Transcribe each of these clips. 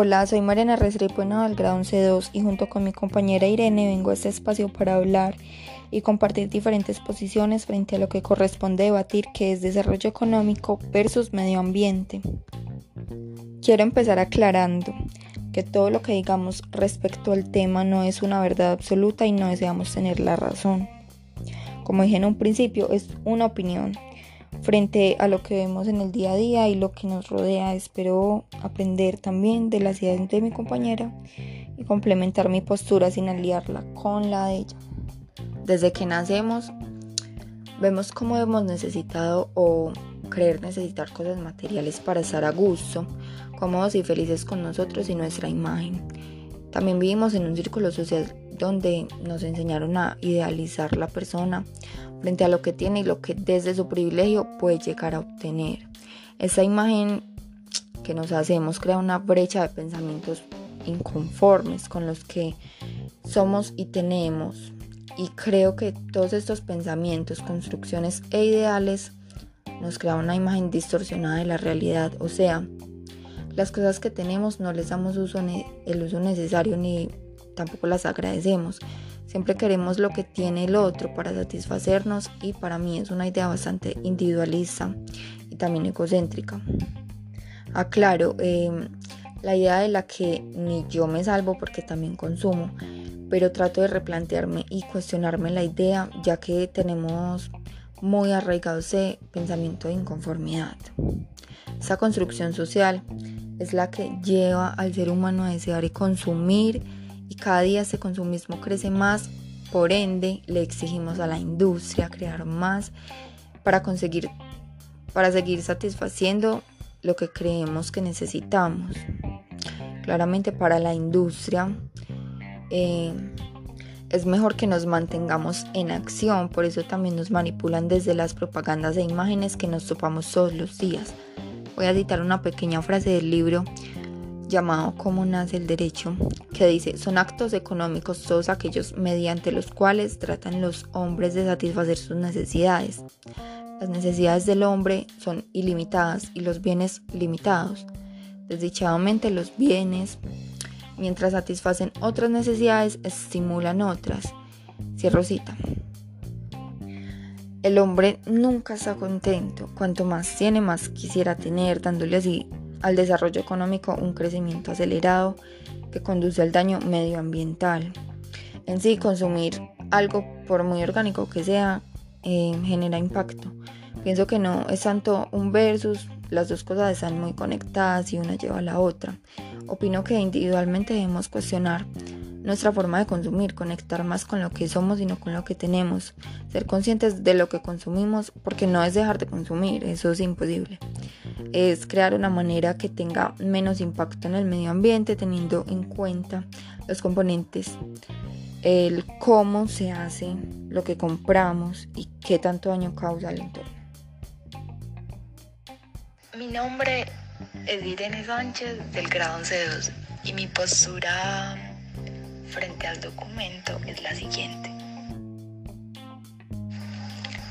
Hola, soy Mariana Restrepo del grado 11-2 y junto con mi compañera Irene vengo a este espacio para hablar y compartir diferentes posiciones frente a lo que corresponde debatir que es desarrollo económico versus medio ambiente. Quiero empezar aclarando que todo lo que digamos respecto al tema no es una verdad absoluta y no deseamos tener la razón. Como dije en un principio, es una opinión frente a lo que vemos en el día a día y lo que nos rodea. Espero aprender también de las ideas de mi compañera y complementar mi postura sin aliarla con la de ella. Desde que nacemos, vemos cómo hemos necesitado o creer necesitar cosas materiales para estar a gusto, cómodos y felices con nosotros y nuestra imagen. También vivimos en un círculo social donde nos enseñaron a idealizar la persona frente a lo que tiene y lo que desde su privilegio puede llegar a obtener. Esa imagen que nos hacemos crea una brecha de pensamientos inconformes con los que somos y tenemos. Y creo que todos estos pensamientos, construcciones e ideales nos crean una imagen distorsionada de la realidad. O sea, las cosas que tenemos no les damos uso el uso necesario ni tampoco las agradecemos. Siempre queremos lo que tiene el otro para satisfacernos y para mí es una idea bastante individualista y también egocéntrica. Aclaro, em, la idea de la que ni yo me salvo porque también consumo, pero trato de replantearme y cuestionarme la idea ya que tenemos muy arraigado ese pensamiento de inconformidad. Esa construcción social es la que lleva al ser humano a desear y consumir y cada día ese consumismo crece más, por ende le exigimos a la industria crear más para conseguir, para seguir satisfaciendo lo que creemos que necesitamos. Claramente para la industria eh, es mejor que nos mantengamos en acción, por eso también nos manipulan desde las propagandas e imágenes que nos topamos todos los días. Voy a citar una pequeña frase del libro llamado Cómo nace el derecho, que dice, son actos económicos todos aquellos mediante los cuales tratan los hombres de satisfacer sus necesidades. Las necesidades del hombre son ilimitadas y los bienes limitados. Desdichadamente los bienes, mientras satisfacen otras necesidades, estimulan otras. Cierro cita. El hombre nunca está contento. Cuanto más tiene, más quisiera tener, dándole así al desarrollo económico un crecimiento acelerado que conduce al daño medioambiental. En sí, consumir algo, por muy orgánico que sea, eh, genera impacto. Pienso que no es tanto un versus, las dos cosas están muy conectadas y una lleva a la otra. Opino que individualmente debemos cuestionar nuestra forma de consumir, conectar más con lo que somos y no con lo que tenemos, ser conscientes de lo que consumimos, porque no es dejar de consumir, eso es imposible. Es crear una manera que tenga menos impacto en el medio ambiente, teniendo en cuenta los componentes, el cómo se hace, lo que compramos y qué tanto daño causa al entorno. Mi nombre es Irene Sánchez del grado 11-2 y mi postura frente al documento es la siguiente.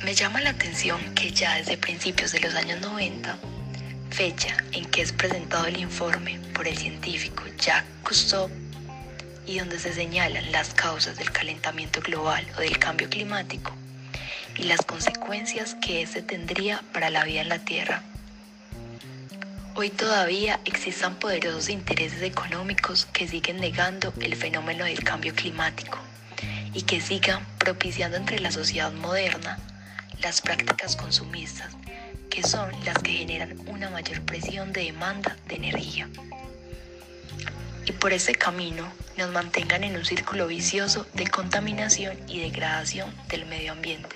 Me llama la atención que ya desde principios de los años 90, fecha en que es presentado el informe por el científico Jacques Cousteau y donde se señalan las causas del calentamiento global o del cambio climático y las consecuencias que ese tendría para la vida en la Tierra Hoy todavía existan poderosos intereses económicos que siguen negando el fenómeno del cambio climático y que sigan propiciando entre la sociedad moderna las prácticas consumistas, que son las que generan una mayor presión de demanda de energía. Y por ese camino nos mantengan en un círculo vicioso de contaminación y degradación del medio ambiente.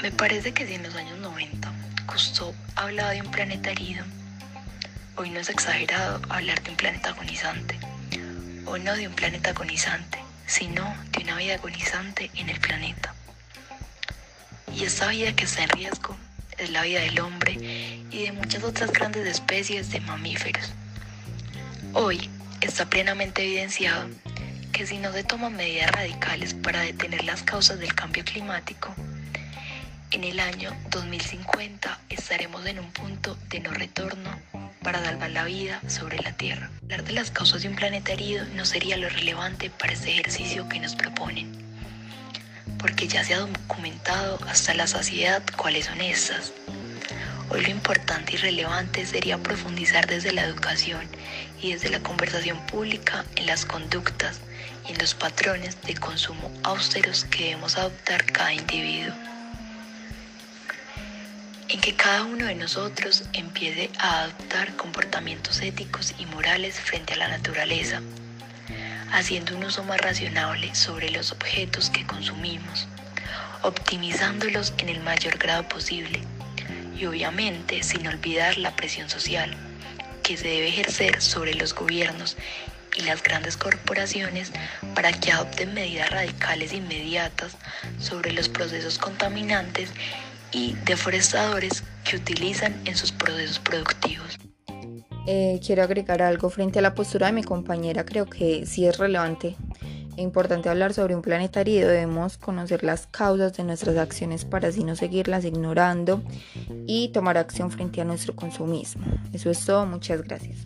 Me parece que si en los años 90 Cousteau hablaba de un planeta herido, Hoy no es exagerado hablar de un planeta agonizante, o no de un planeta agonizante, sino de una vida agonizante en el planeta. Y esta vida que está en riesgo es la vida del hombre y de muchas otras grandes especies de mamíferos. Hoy está plenamente evidenciado que si no se toman medidas radicales para detener las causas del cambio climático, en el año 2050 estaremos en un punto de no retorno para salvar la vida sobre la Tierra. Hablar de las causas de un planeta herido no sería lo relevante para este ejercicio que nos proponen, porque ya se ha documentado hasta la saciedad cuáles son estas. Hoy lo importante y relevante sería profundizar desde la educación y desde la conversación pública en las conductas y en los patrones de consumo austeros que debemos adoptar cada individuo en que cada uno de nosotros empiece a adoptar comportamientos éticos y morales frente a la naturaleza, haciendo un uso más razonable sobre los objetos que consumimos, optimizándolos en el mayor grado posible y obviamente sin olvidar la presión social que se debe ejercer sobre los gobiernos y las grandes corporaciones para que adopten medidas radicales inmediatas sobre los procesos contaminantes y deforestadores que utilizan en sus procesos productivos. Eh, quiero agregar algo frente a la postura de mi compañera, creo que sí es relevante e importante hablar sobre un planeta herido, debemos conocer las causas de nuestras acciones para así no seguirlas ignorando y tomar acción frente a nuestro consumismo. Eso es todo, muchas gracias.